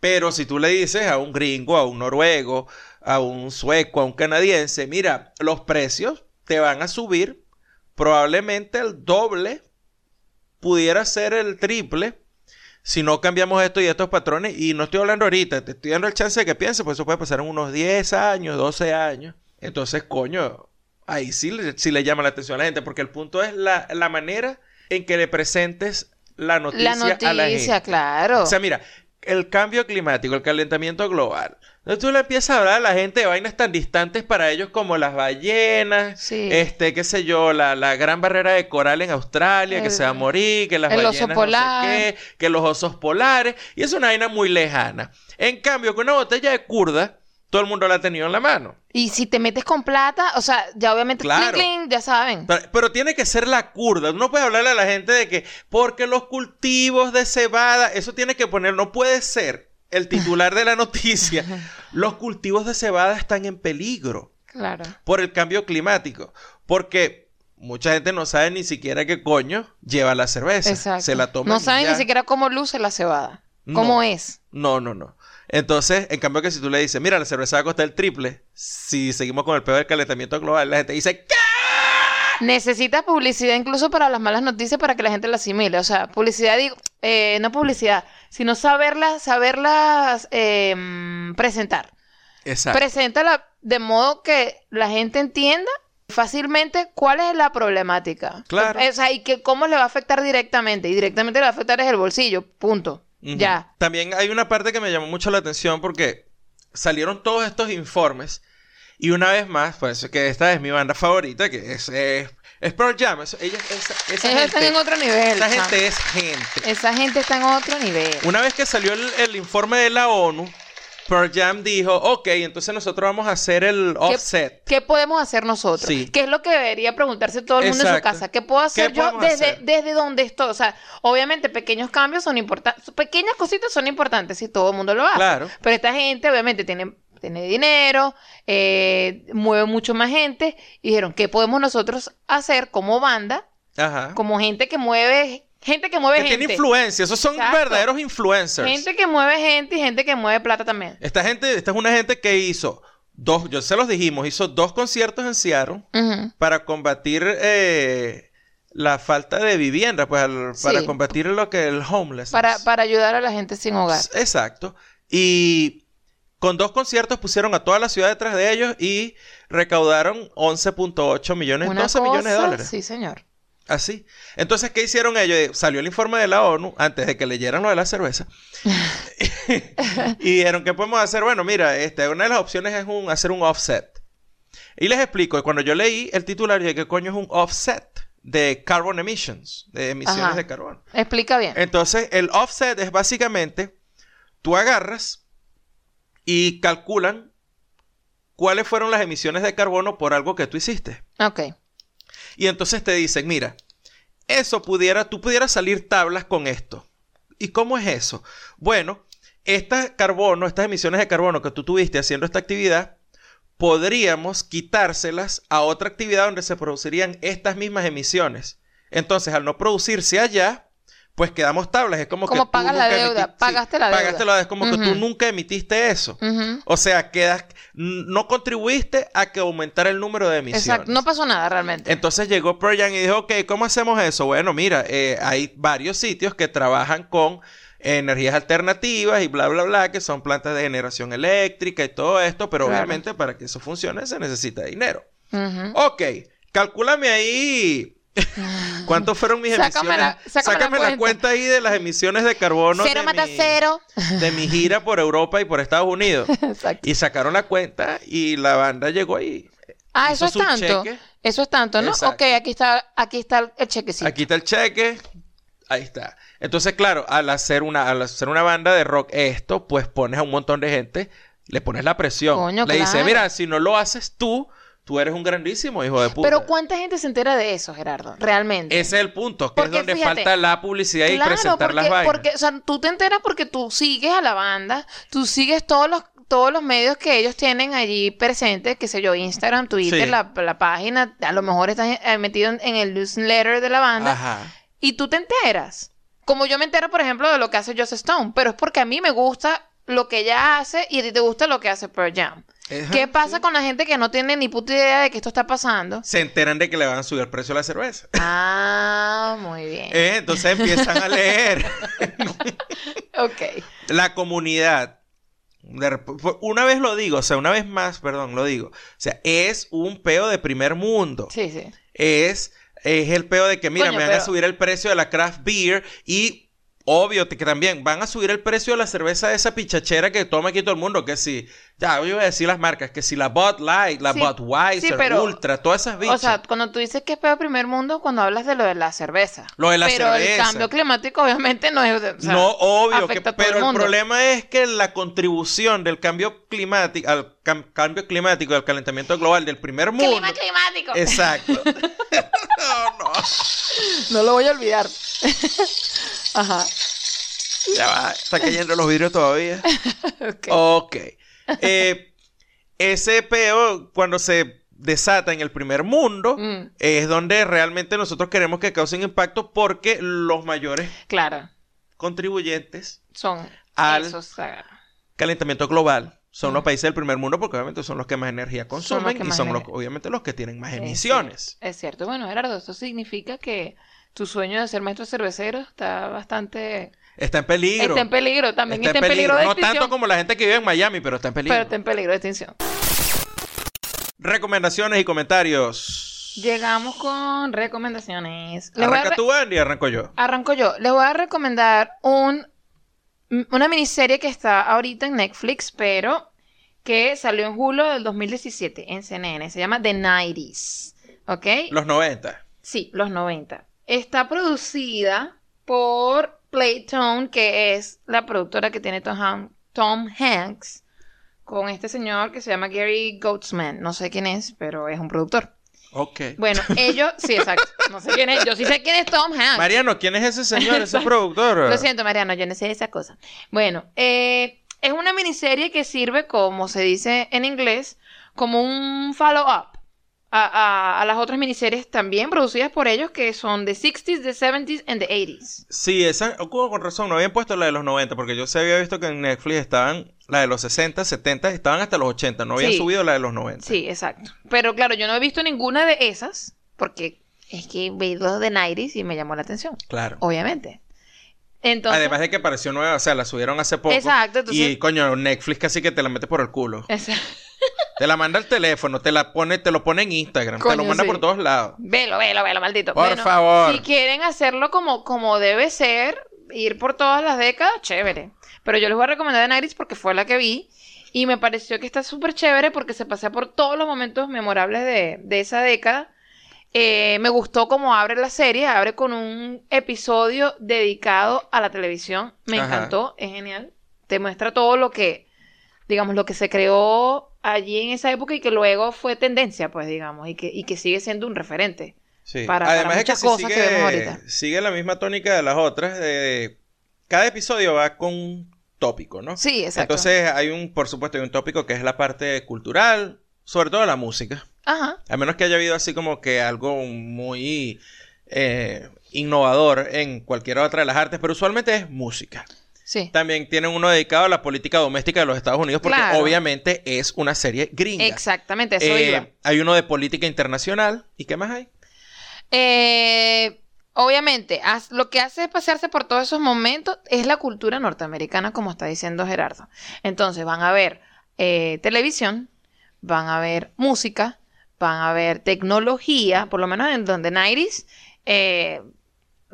Pero si tú le dices a un gringo, a un noruego, a un sueco, a un canadiense, mira, los precios te van a subir probablemente el doble, pudiera ser el triple, si no cambiamos esto y estos patrones. Y no estoy hablando ahorita, te estoy dando el chance de que pienses, pues eso puede pasar en unos 10 años, 12 años. Entonces, coño, ahí sí, le- sí le llama la atención a la gente, porque el punto es la, la manera en que le presentes la noticia, La a la gente. noticia, claro. O sea, mira, el cambio climático, el calentamiento global. Entonces tú le empiezas a hablar a la gente de vainas tan distantes para ellos como las ballenas, Sí. este, qué sé yo, la, la gran barrera de coral en Australia que se va a morir, que las ballenas no sé qué, que los osos polares, y es una vaina muy lejana. En cambio, con una botella de curda, todo el mundo la ha tenido en la mano. Y si te metes con plata, o sea, ya obviamente, Claro. clink, clink, ya saben. Pero, pero tiene que ser la curda. No puedes hablarle a la gente de que porque los cultivos de cebada, eso tiene que poner, no puede ser el titular de la noticia. los cultivos de cebada están en peligro Claro. por el cambio climático. Porque mucha gente no sabe ni siquiera qué coño lleva la cerveza. Exacto. Se la toma. no saben ya. ni siquiera cómo luce la cebada. No. ¿Cómo es? No, no, no. Entonces, en cambio que si tú le dices, mira, la cerveza va a costar el triple, si seguimos con el peor del calentamiento global, la gente dice, ¿qué? Necesitas publicidad incluso para las malas noticias para que la gente la asimile. O sea, publicidad, digo, eh, no publicidad, sino saberlas, saberlas eh, presentar. Exacto. Preséntala de modo que la gente entienda fácilmente cuál es la problemática. Claro. O sea, y que cómo le va a afectar directamente. Y directamente le va a afectar es el bolsillo. Punto. Ya. También hay una parte que me llamó mucho la atención porque salieron todos estos informes y una vez más, pues que esta es mi banda favorita, que es, es, es Pearl Jam. Eso- ella- esa, esa Ellos están gente, en otro nivel. esa gente es gente. Esa gente está en otro nivel. Una vez que salió el, el informe de la ONU, Pearl Jam dijo, ok, entonces nosotros vamos a hacer el offset. ¿Qué podemos hacer nosotros? Sí. ¿Qué es lo que debería preguntarse todo el mundo en su casa? ¿Qué puedo hacer ¿Qué yo desde, hacer? desde donde estoy? O sea, obviamente pequeños cambios son importantes, pequeñas cositas son importantes si todo el mundo lo hace. Claro. Pero esta gente obviamente tiene, tiene dinero, eh, mueve mucho más gente y dijeron, ¿qué podemos nosotros hacer como banda? Ajá. Como gente que mueve, gente que mueve Que gente. tiene influencia. Esos son Exacto. verdaderos influencers. Gente que mueve gente y gente que mueve plata también. Esta gente, esta es una gente que hizo dos, yo se los dijimos, hizo dos conciertos en Seattle. Para combatir eh, la falta de vivienda, pues al- para Sí. combatir lo que el homeless. Para, para ayudar a la gente sin hogar. Exacto. Y con dos conciertos pusieron a toda la ciudad detrás de ellos y recaudaron 11.8 millones, Una 12 millones de cosa- dólares. Sí, señor. Así. Entonces, ¿qué hicieron ellos? Eh, Salió el informe de la ONU antes de que leyeran lo de la cerveza. y dijeron, ¿qué podemos hacer? Bueno, mira, este, una de las opciones es un, hacer un offset. Y les explico, y cuando yo leí el titular, dije, ¿qué coño es un offset? De carbon emissions, de emisiones Ajá. de carbono. Explica bien. Entonces, el offset es básicamente, tú agarras y calculan cuáles fueron las emisiones de carbono por algo que tú hiciste. Ok. Y entonces te dicen, mira, eso pudiera, tú pudieras salir tablas con esto. ¿Y cómo es eso? Bueno, este carbono, estas emisiones de carbono que tú tuviste haciendo esta actividad, podríamos quitárselas a otra actividad donde se producirían estas mismas emisiones. Entonces, al no producirse allá, pues quedamos tablas. Es como, Como que tú pagas la deuda, pagaste la deuda. Pagaste la deuda. Es como que tú nunca emitiste eso. O sea, quedas, no contribuiste a que aumentara el número de emisiones. Exacto. No pasó nada realmente. Entonces llegó Pearl Jam y dijo, ok, ¿cómo hacemos eso? Bueno, mira, eh, hay varios sitios que trabajan con energías alternativas y bla, bla, bla, que son plantas de generación eléctrica y todo esto, pero Claro. obviamente para que eso funcione se necesita dinero. Ujú. Ok, calcúlame ahí cuántos fueron mis Sácame la- emisiones. sácame la la cuenta. ahí de las emisiones de carbono cero de, mata mi, cero. de mi gira por Europa y por Estados Unidos. Exacto. Y sacaron la cuenta y la banda llegó ahí. Ah, eso es tanto. cheque. Eso es tanto, ¿no? Exacto. Ok, aquí está, aquí está el chequecito. Aquí está el cheque. Ahí está. Entonces, claro, al hacer una, al hacer una banda de rock esto, pues pones a un montón de gente, le pones la presión. Coño, le dice, claro. mira, si no lo haces tú, tú eres un grandísimo hijo de puta. Pero ¿cuánta gente se entera de eso, Gerardo? Realmente. Ese es el punto, que Porque es donde fíjate, falta la publicidad y Claro, presentar porque, las vainas. porque, o sea, tú te enteras porque tú sigues a la banda, tú sigues todos los todos los medios que ellos tienen allí presentes, qué sé yo, Instagram, Twitter, Sí. la, la página, a lo mejor estás eh, metido en, en el newsletter de la banda Ajá. y tú te enteras. Como yo me entero, por ejemplo, de lo que hace Joss Stone, pero es porque a mí me gusta lo que ella hace y a ti te gusta lo que hace Pearl Jam. Ajá, ¿Qué pasa sí. con la gente que no tiene ni puta idea de que esto está pasando? Se enteran de que le van a subir el precio de la cerveza. Ah, muy bien. Eh, entonces empiezan a leer. Ok. la comunidad. una vez lo digo, o sea, una vez más, perdón, lo digo. O sea, es un peo de primer mundo. Sí, sí. Es, es el peo de que, mira, Coño, me van a subir el precio de la craft beer y obvio que también van a subir el precio de la cerveza de esa pichachera que toma aquí todo el mundo. Que si, ya, yo voy a decir las marcas, que si la Bud Light, la Sí, Budweiser, sí, pero- Ultra, todas esas bichas. O sea, cuando tú dices que es peor primer mundo, cuando hablas de lo de la cerveza. Lo de la pero el cerveza. cambio climático obviamente no es... o sea, no, obvio, que, pero el problema es que la contribución del cambio climático, al cam- cambio climático, al calentamiento global del primer mundo. Clima climático. Exacto. no, no. No lo voy a olvidar. Ajá. Ya va, está cayendo los vidrios todavía. Ok. Ok. Eh, ese peo, cuando se desata en el primer mundo, Mm, es donde realmente nosotros queremos que cause un impacto porque los mayores claro. contribuyentes Son Al- esos. calentamiento global son Mm. los países del primer mundo porque obviamente son los que más energía consumen y son los, obviamente los que tienen más es emisiones. Es cierto. Bueno, Gerardo, esto significa que tu sueño de ser maestro cervecero está bastante... Está en peligro. Está en peligro. También está, en peligro, de No extinción. tanto como la gente que vive en Miami, pero está en peligro. Pero está en peligro de extinción. Recomendaciones y comentarios. Llegamos con recomendaciones. Les Arranca tú, Andy, arranco yo. Arranco yo. Les voy a recomendar un, una miniserie que está ahorita en Netflix, pero que salió en julio del 2017 en CNN. Se llama The 90s. ¿Ok? Los 90. Sí, los 90. Está producida por Playtone, que es la productora que tiene Tom, Han- Tom Hanks, con este señor que se llama Gary Goatsman. No sé quién es, pero es un productor. Ok. Bueno, ellos, sí, exacto. No sé quién es. Yo sí sé quién es Tom Hanks. Mariano, ¿quién es ese señor, ese productor? Lo siento, Mariano, yo no sé esa cosa. Bueno, eh, es una miniserie que sirve, como se dice en inglés, como un follow-up a, a- a las otras miniseries también producidas por ellos, que son de 60s, de 70s y de 80s. Sí, esa, oh, con razón, no habían puesto la de los 90, porque yo se había visto que en Netflix estaban, la de los 60, 70, estaban hasta los 80, no habían Sí. subido la de los 90. Sí, exacto. Pero claro, yo no he visto ninguna de esas, porque es que vi los de 90s y me llamó la atención, Claro. obviamente. Entonces, Además de que pareció nueva, o sea, la subieron hace poco. Exacto, entonces- Y coño, Netflix casi que te la mete por el culo. esa- Te la manda al teléfono, te la pone, te lo pone en Instagram, te lo manda sí. por todos lados. Velo, velo, velo, maldito. Por favor. Si quieren hacerlo como, como debe ser, ir por todas las décadas, chévere. Pero yo les voy a recomendar de Iris porque fue la que vi. Y me pareció que está súper chévere porque se pasea por todos los momentos memorables de, de esa década. Eh, me gustó cómo abre la serie, abre con un episodio dedicado a la televisión. Me Ajá. encantó, es genial. Te muestra todo lo que, digamos, lo que se creó allí en esa época y que luego fue tendencia, pues, digamos, y que, y que sigue siendo un referente. Sí. Para- para Además es que que vemos sigue, ahorita. sigue la misma tónica de las otras. de- cada episodio va con un tópico, ¿no? Sí, exacto. Entonces hay un, por supuesto, hay un tópico que es la parte cultural, sobre todo la música. Ajá. A menos que haya habido así como que algo muy eh, innovador en cualquier otra de las artes, pero usualmente es música. Sí. También tienen uno dedicado a la política doméstica de los Estados Unidos, porque Claro. obviamente es una serie gringa. Exactamente, eso Eh, iba. hay uno de política internacional. ¿Y qué más hay? Eh, obviamente, lo que hace pasearse por todos esos momentos es la cultura norteamericana, como está diciendo Gerardo. Entonces, van a ver eh, televisión, van a ver música, van a ver tecnología, por lo menos en donde Nairis, eh,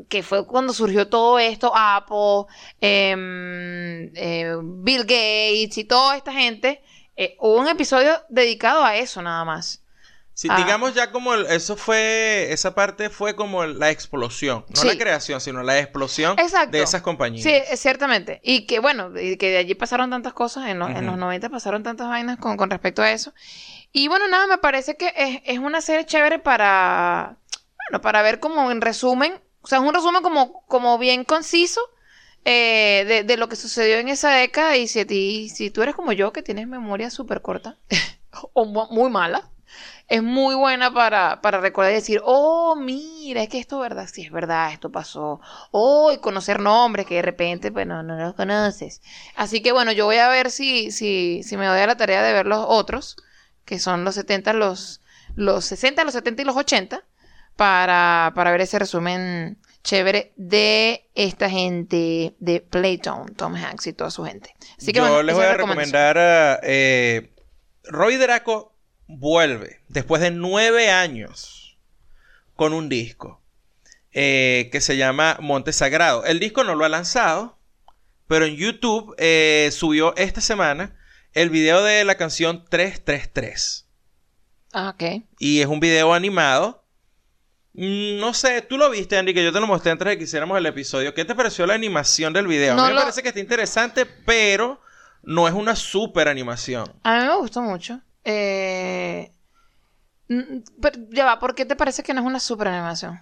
que fue cuando surgió todo esto, Apple, em, eh, Bill Gates y toda esta gente, eh, hubo un episodio dedicado a eso nada más. Sí, Ah. digamos ya como el- eso fue, esa parte fue como la explosión, no Sí. la creación, sino la explosión Exacto. de esas compañías. Sí, ciertamente. Y que bueno, y que de allí pasaron tantas cosas, en, los- en Ujú. los 90 pasaron tantas vainas con, con respecto a eso. Y bueno, nada, me parece que es, es una serie chévere para, bueno, para ver como en resumen, o sea, es un resumen como, como bien conciso eh, de, de lo que sucedió en esa década. Y si, a ti, si tú eres como yo, que tienes memoria súper corta o mu- muy mala, es muy buena para, para recordar y decir, oh, mira, es que esto es verdad, sí es verdad, esto pasó. Oh, y conocer nombres que de repente, bueno, no los conoces. Así que bueno, yo voy a ver si, si, si me doy a la tarea de ver los otros, que son los 70, los, los 60, los 70 y los 80, para, para ver ese resumen chévere de esta gente de Playtone, Tom Hanks y toda su gente. Así que Yo bueno, les voy a recomendar a eh, Roy Draco vuelve después de nueve años con un disco eh, que se llama Monte Sagrado. El disco no lo ha lanzado, pero en YouTube eh, subió esta semana el video de la canción 333. Ah, ok. Y es un video animado. Mm, No sé, tú lo viste, Andy, que yo te lo mostré antes de que hiciéramos el episodio. ¿Qué te pareció la animación del video? No a mí me parece que está interesante, pero no es una super animación. A mí me gustó mucho. Eh, mm, pero ya va, ¿por qué te parece que no es una super animación?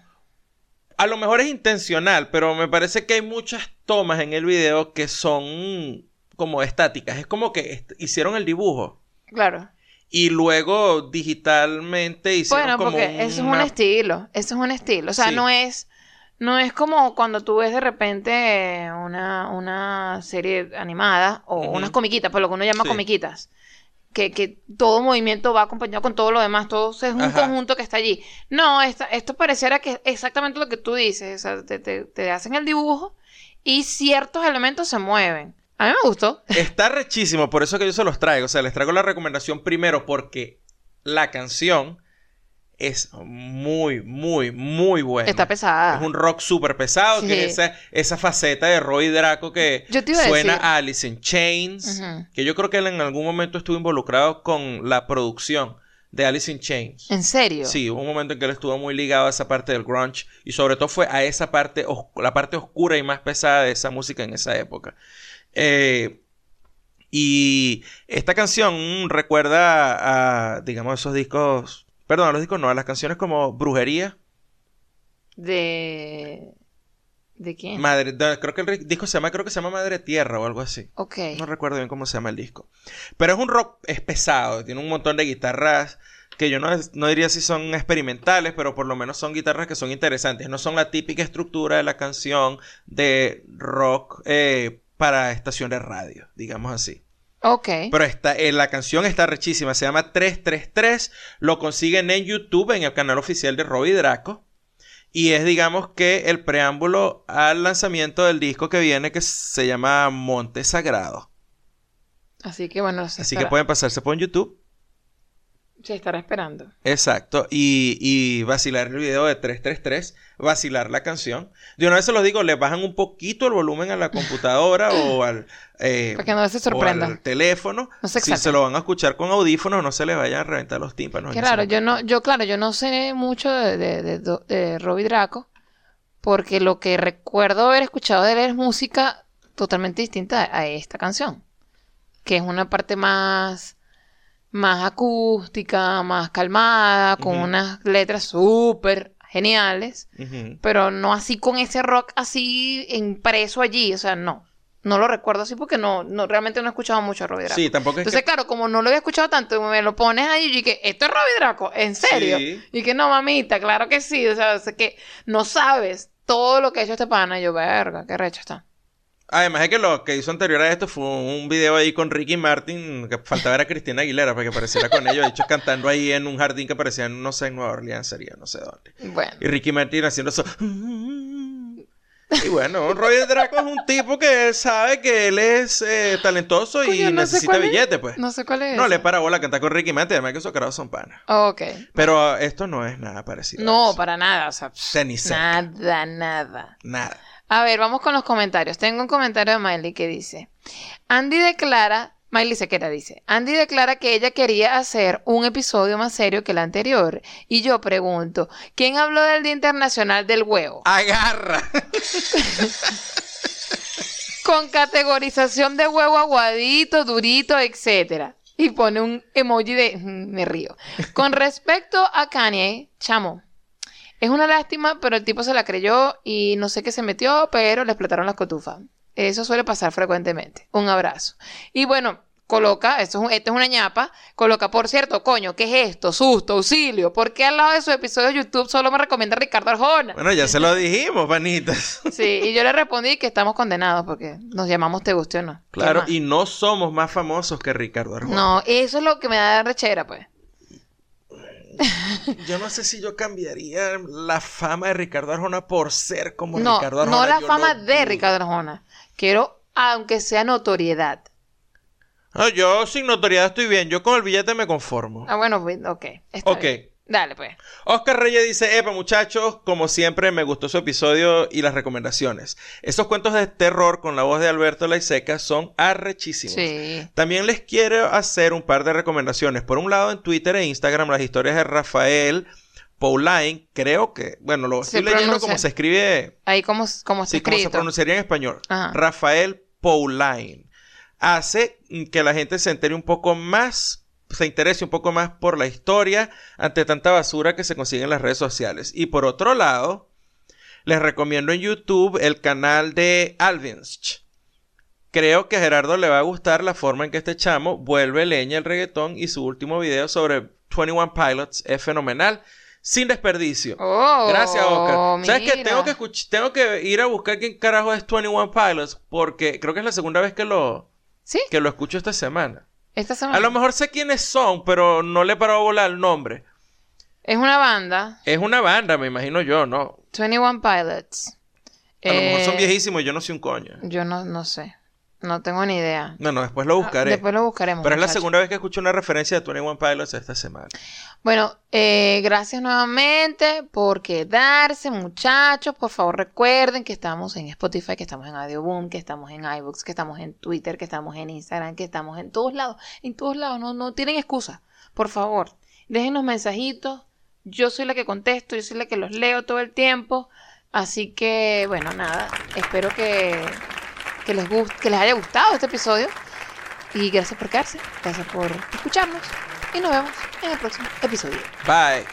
A lo mejor es intencional, pero me parece que hay muchas tomas en el video que son como estáticas. Es como que est- hicieron el dibujo Claro. Y luego digitalmente hicieron Bueno, como porque eso es un estilo, eso es un estilo. O sea, Sí. no es, no es como cuando tú ves de repente una, una serie animada o unas comiquitas, por lo que uno llama Sí. comiquitas. Que, que todo movimiento va acompañado con todo lo demás, todo es un Ajá. conjunto que está allí. No, esta- esto pareciera que es exactamente lo que tú dices. O sea, te, te- te hacen el dibujo y ciertos elementos se mueven. A mí me gustó. Está rechísimo, por eso que yo se los traigo. O sea, les traigo la recomendación primero porque la canción es muy, muy, muy buena. Está pesada. Es un rock súper pesado, Sí. que es esa, esa faceta de Roy Draco que a suena decir. a Alice in Chains, Ujú. que yo creo que él en algún momento estuvo involucrado con la producción de Alice in Chains. ¿En serio? Sí, hubo un momento en que él estuvo muy ligado a esa parte del grunge y sobre todo fue a esa parte, la parte oscura y más pesada de esa música en esa época. Eh, y esta canción recuerda a, digamos, esos discos, perdón, a los discos no, a las canciones como Brujería, De... ¿De quién? Madre, de- creo que el disco se llama, creo que se llama Madre Tierra o algo así. ok. No recuerdo bien cómo se llama el disco. Pero es un rock, es pesado, tiene un montón de guitarras que yo no, no diría si son experimentales, pero por lo menos son guitarras que son interesantes. No son la típica estructura de la canción de rock eh, para estación de radio, digamos así. Ok. Pero está, eh, la canción está rechísima, se llama 333, lo consiguen en YouTube, en el canal oficial de Robbie Draco. Y es, digamos, que el preámbulo al lanzamiento del disco que viene, que se llama Monte Sagrado. Así que bueno, Así que pueden pasarse por YouTube. Se estará esperando. Exacto. Y, y vacilar el video de 333, vacilar la canción. De una vez se los digo, le bajan un poquito el volumen a la computadora o al, eh, Para que no se o al teléfono. No se si se lo van a escuchar con audífonos, no se les vayan a reventar los tímpanos. Momento. yo no, yo claro, yo no sé mucho de, de, de, de Robbie Draco, porque lo que recuerdo haber escuchado de él es música totalmente distinta a esta canción. que es una parte más, más acústica, más calmada, con unas letras súper geniales, pero no así con ese rock así impreso allí, o sea, no. No lo recuerdo así porque no, no realmente no he escuchado mucho a Robbie Draco. Sí, tampoco es Entonces, que... claro, como no lo había escuchado tanto, me lo pones ahí y que esto es Robbie Draco, ¿en serio? Sí. Y que no, mamita, claro que sí. O sea, o sea, que no sabes todo lo que ha hecho este pana. Y yo, verga, qué recho está. Además de que lo que hizo anterior a esto fue un video ahí con Ricky Martin, que faltaba era Cristina Aguilera para que apareciera con ellos, de hecho cantando ahí en un jardín que parecía, no sé, en Nueva Orleans sería, no sé dónde. Bueno. Y Ricky Martin haciendo eso. Y bueno, Roy Draco es un tipo que sabe que él es eh, talentoso y no necesita cuál es. billete, pues. No, No sé cuál es. le ese. para bola cantar con Ricky Martin, además que esos carajos son panas. Ok. Pero esto no es nada parecido. a No, eso. para nada. O sea, pff, nada, nada. Nada. A ver, vamos con los comentarios. Tengo un comentario de Miley que dice: Andy declara. Miley Sequera dice: Andy declara que ella quería hacer un episodio más serio que el anterior. Y yo pregunto: ¿quién habló del Día Internacional del Huevo? Agarra. con categorización de huevo aguadito, durito, etcétera. Y pone un emoji de "Mm, me río. Con respecto a Kanye, chamo, es una lástima, pero el tipo se la creyó y no sé qué se metió, pero le explotaron las cotufas. Eso suele pasar frecuentemente. Un abrazo. Y bueno, coloca, esto es, un- esto es una ñapa, coloca, por cierto, coño, ¿qué es esto? Susto, auxilio. ¿Por qué al lado de su episodio de YouTube solo me recomienda Ricardo Arjona? Bueno, ya se lo dijimos, panitas. Sí, y yo le respondí que estamos condenados porque nos llamamos te guste o no. ¿Qué Claro, y no somos más famosos que Ricardo Arjona. No, eso es lo que me da rechera, pues. Yo no sé si yo cambiaría la fama de Ricardo Arjona por ser como No, Ricardo Arjona. no la Yo fama de. Ricardo Arjona. Quiero, aunque sea notoriedad. No, yo sin notoriedad estoy bien. Yo con el billete me conformo. Ah, bueno, pues, ok. está Ok. bien. Dale, pues. Oscar Reyes dice, Epa muchachos, como siempre me gustó su episodio y las recomendaciones. Esos cuentos de terror con la voz de Alberto Laiseca son arrechísimos. Sí. También les quiero hacer un par de recomendaciones. Por un lado, en Twitter e Instagram, las historias de Rafael Pauline, creo que, bueno, lo Se estoy leyendo pronuncia. como se escribe, Ahí como, como está sí, como se escrito. pronunciaría en español. Ajá. Rafael Pauline. Hace que la gente se entere un poco más, se interese un poco más por la historia ante tanta basura que se consigue en las redes sociales. Y por otro lado, les recomiendo en YouTube el canal de Alvinsch. Creo que a Gerardo le va a gustar la forma en que este chamo vuelve leña el reggaetón y su último video sobre 21 Pilots es fenomenal, sin desperdicio. Oh, Gracias, Oscar. ¿Sabes qué? Tengo que, tengo que ir a buscar quién carajo es 21 Pilots porque creo que es la segunda vez que lo, Sí, que lo escucho esta semana. Esta semana. A lo mejor sé quiénes son, pero no le he parado a volar el nombre. Es una banda, Es una banda, me imagino yo, ¿no? 21 Pilots. A lo mejor son Eh, viejísimos y yo no soy un coño. Yo no, no sé. No tengo ni idea. No, no, después lo buscaré. Después lo buscaremos. pero es la segunda vez que escucho una referencia de 21 Pilots esta semana. Bueno, eh, gracias nuevamente por quedarse, muchachos. Por favor, recuerden que estamos en Spotify, que estamos en Audioboom, que estamos en iBooks, que estamos en Twitter, que estamos en Instagram, que estamos en todos lados. En todos lados, no, no tienen excusa. Por favor, déjenos mensajitos. Yo soy la que contesto, yo soy la que los leo todo el tiempo. Así que, bueno, nada. Espero que, que les guste, que les haya gustado este episodio. Y gracias por quedarse, gracias por escucharnos. Y nos vemos en el próximo episodio. Bye.